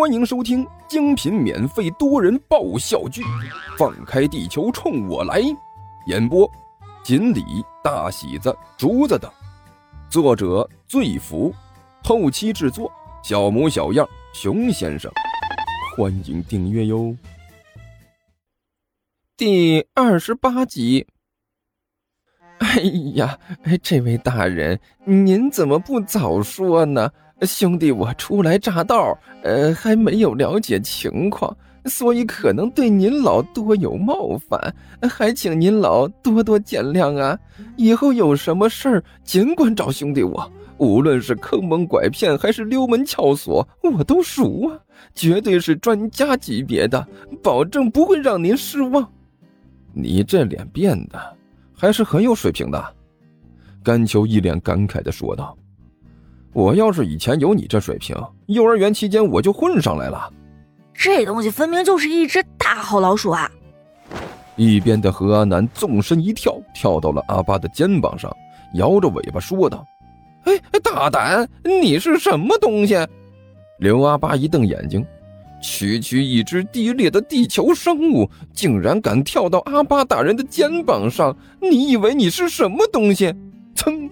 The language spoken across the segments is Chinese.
欢迎收听精品免费多人爆笑剧《放开地球冲我来》，演播：锦鲤、大喜子、竹子等，作者：醉福，后期制作：小模小样、熊先生。欢迎订阅哟。第二十八集。哎呀，这位大人，您怎么不早说呢？兄弟，我初来乍到，呃，还没有了解情况，所以可能对您老多有冒犯，还请您老多多见谅啊！以后有什么事儿，尽管找兄弟我，无论是坑蒙拐骗还是溜门撬锁，我都熟啊，绝对是专家级别的，保证不会让您失望。你这脸变的，还是很有水平的。甘秋一脸感慨的说道。我要是以前有你这水平，幼儿园期间我就混上来了。这东西分明就是一只大好老鼠啊！一边的何阿南纵身一跳，跳到了阿巴的肩膀上，摇着尾巴说道：“哎，大胆！你是什么东西？”刘阿巴一瞪眼睛，区区一只低劣的地球生物，竟然敢跳到阿巴大人的肩膀上？你以为你是什么东西？噌！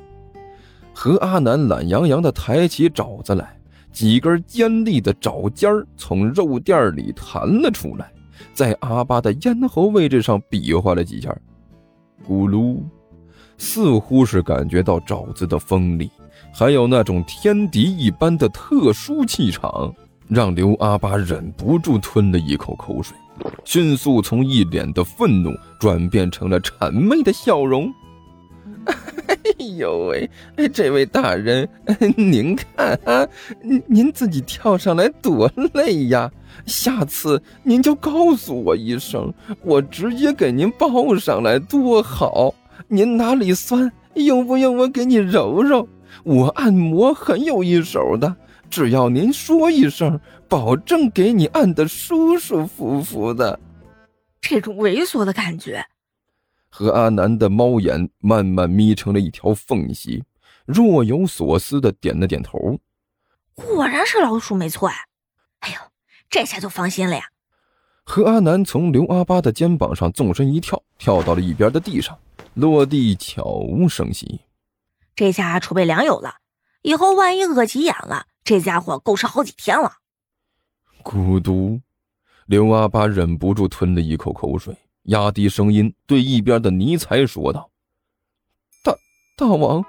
何阿南懒洋洋地抬起爪子来，几根尖利的爪尖儿从肉垫里弹了出来，在阿巴的咽喉位置上比划了几下，咕噜，似乎是感觉到爪子的锋利，还有那种天敌一般的特殊气场，让刘阿巴忍不住吞了一口口水，迅速从一脸的愤怒转变成了谄媚的笑容。哎呦喂！这位大人，您看啊，您您自己跳上来多累呀！下次您就告诉我一声，我直接给您抱上来多好。您哪里酸，用不用我给你揉揉？我按摩很有一手的，只要您说一声，保证给你按的舒舒服服的。这种猥琐的感觉。和阿南的猫眼慢慢眯成了一条缝隙，若有所思的点了点头。果然是老鼠没错啊！哎呦，这下就放心了呀。何阿南从刘阿八的肩膀上纵身一跳，跳到了一边的地上，落地悄无声息。这下储备粮有了，以后万一饿急眼了，这家伙够吃好几天了。孤独，刘阿八忍不住吞了一口口水。压低声音对一边的尼才说道：“大大王，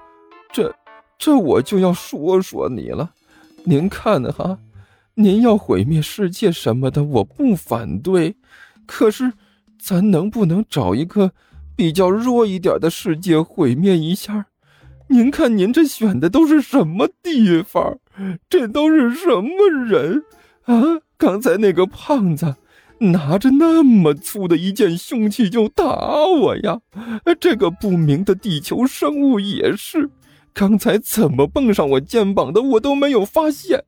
这这我就要说说你了。您看哈，您要毁灭世界什么的，我不反对。可是，咱能不能找一个比较弱一点的世界毁灭一下？您看您这选的都是什么地方？这都是什么人啊？刚才那个胖子。”拿着那么粗的一件凶器就打我呀！这个不明的地球生物也是，刚才怎么蹦上我肩膀的，我都没有发现。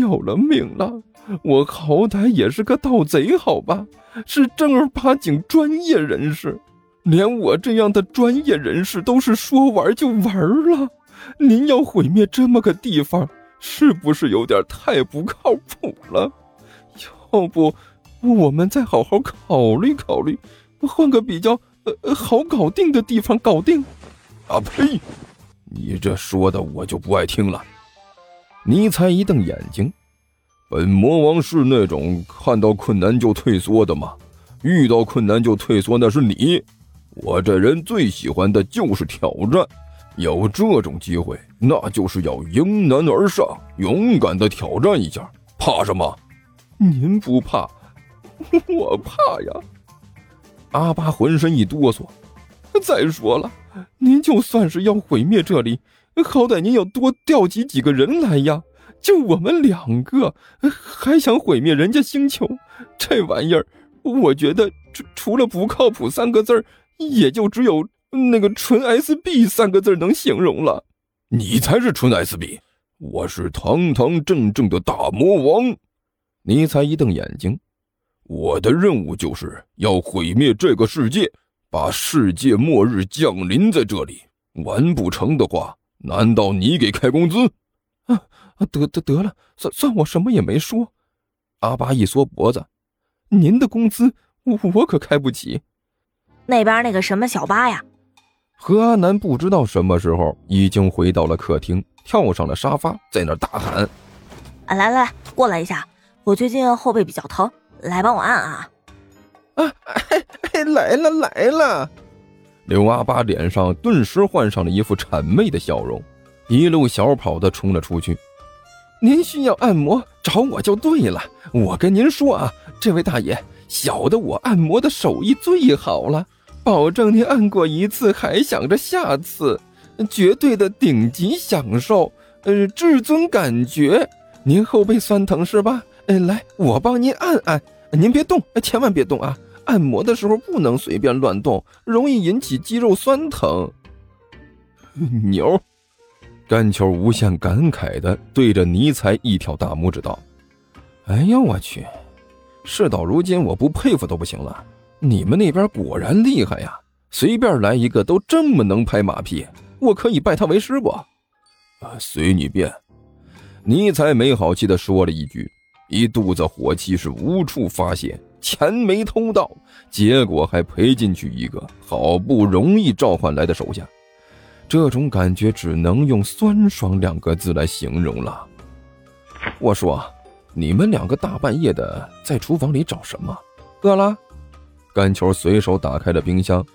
要了命了！我好歹也是个盗贼，好吧，是正儿八经专业人士，连我这样的专业人士都是说玩就玩了。您要毁灭这么个地方，是不是有点太不靠谱了？要不？我们再好好考虑考虑，换个比较呃好搞定的地方搞定。啊呸！你这说的我就不爱听了。尼才一瞪眼睛，本魔王是那种看到困难就退缩的吗？遇到困难就退缩那是你。我这人最喜欢的就是挑战，有这种机会，那就是要迎难而上，勇敢的挑战一下。怕什么？您不怕？我怕呀！阿巴浑身一哆嗦。再说了，您就算是要毁灭这里，好歹您要多调集几个人来呀！就我们两个，还想毁灭人家星球，这玩意儿，我觉得除除了不靠谱三个字，也就只有那个纯 SB 三个字能形容了。你才是纯 SB，我是堂堂正正的大魔王。你才一瞪眼睛。我的任务就是要毁灭这个世界，把世界末日降临在这里。完不成的话，难道你给开工资？啊啊，得得得了，算算我什么也没说。阿巴一缩脖子：“您的工资我我可开不起。”那边那个什么小巴呀？何阿南不知道什么时候已经回到了客厅，跳上了沙发，在那大喊：“啊，来来，过来一下，我最近后背比较疼，来帮我按啊！”啊，哎 哎，来了来了！刘阿八脸上顿时换上了一副谄媚的笑容，一路小跑的冲了出去。您需要按摩，找我就对了。我跟您说啊，这位大爷，小的我按摩的手艺最好了。保证您按过一次还想着下次，绝对的顶级享受，呃，至尊感觉。您后背酸疼是吧？哎，来，我帮您按按。您别动，千万别动啊！按摩的时候不能随便乱动，容易引起肌肉酸疼。牛，甘球无限感慨的对着尼才一挑大拇指道：“哎呀，我去！事到如今，我不佩服都不行了。”你们那边果然厉害呀！随便来一个都这么能拍马屁，我可以拜他为师不？啊，随你便。尼才没好气的说了一句，一肚子火气是无处发泄，钱没偷到，结果还赔进去一个好不容易召唤来的手下，这种感觉只能用酸爽两个字来形容了。我说，你们两个大半夜的在厨房里找什么？饿了？甘球随手打开了冰箱，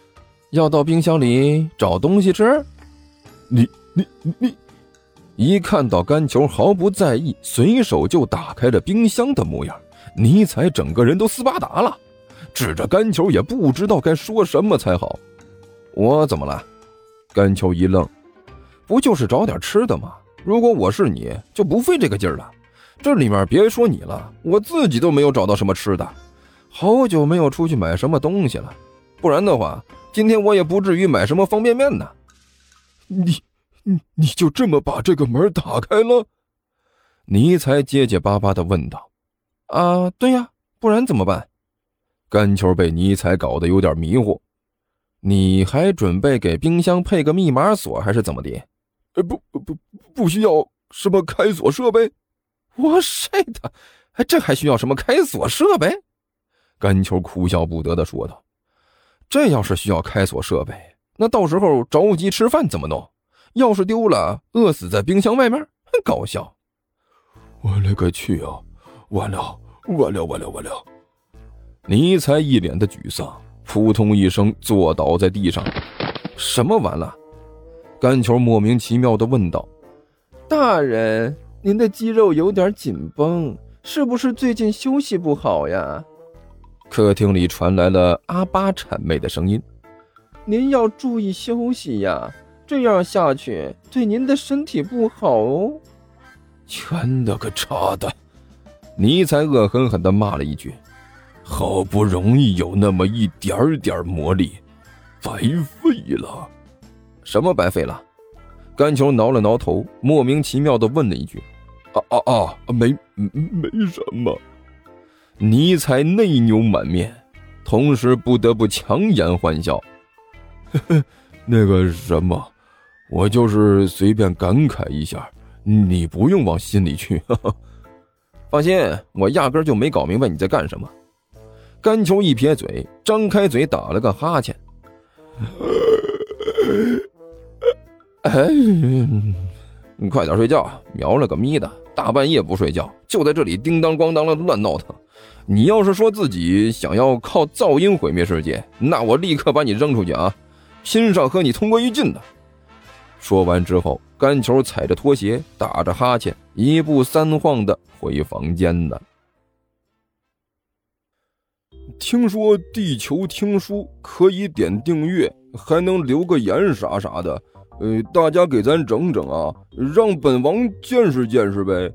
要到冰箱里找东西吃。你你你，一看到甘球毫不在意，随手就打开了冰箱的模样，尼采整个人都斯巴达了，指着甘球也不知道该说什么才好。我怎么了？甘球一愣，不就是找点吃的吗？如果我是你，就不费这个劲儿了。这里面别说你了，我自己都没有找到什么吃的。好久没有出去买什么东西了，不然的话，今天我也不至于买什么方便面呢。你，你，你就这么把这个门打开了？尼才结结巴巴的问道。啊，对呀，不然怎么办？甘球被尼才搞得有点迷糊。你还准备给冰箱配个密码锁，还是怎么的？呃，不不不需要什么开锁设备。我晒的，这还需要什么开锁设备？甘球哭笑不得的说道：“这要是需要开锁设备，那到时候着急吃饭怎么弄？要是丢了，饿死在冰箱外面，很搞笑。”我勒个去啊！完了，完了，完了，完了！尼才一脸的沮丧，扑通一声坐倒在地上。什么完了？甘球莫名其妙的问道：“大人，您的肌肉有点紧绷，是不是最近休息不好呀？”客厅里传来了阿巴谄媚的声音：“您要注意休息呀，这样下去对您的身体不好哦。”全了个叉的！尼才恶狠狠地骂了一句：“好不容易有那么一点点魔力，白费了！什么白费了？”甘球挠了挠头，莫名其妙地问了一句：“啊啊啊！没没什么。”尼才内牛满面，同时不得不强颜欢笑。呵呵，那个什么，我就是随便感慨一下，你不用往心里去。放心，我压根就没搞明白你在干什么。甘球一撇嘴，张开嘴打了个哈欠。哎，你快点睡觉，瞄了个咪的，大半夜不睡觉，就在这里叮当咣当的乱闹腾。你要是说自己想要靠噪音毁灭世界，那我立刻把你扔出去啊！拼上和你同归于尽的。说完之后，甘球踩着拖鞋，打着哈欠，一步三晃的回房间呢。听说地球听书可以点订阅，还能留个言啥啥的，呃，大家给咱整整啊，让本王见识见识呗。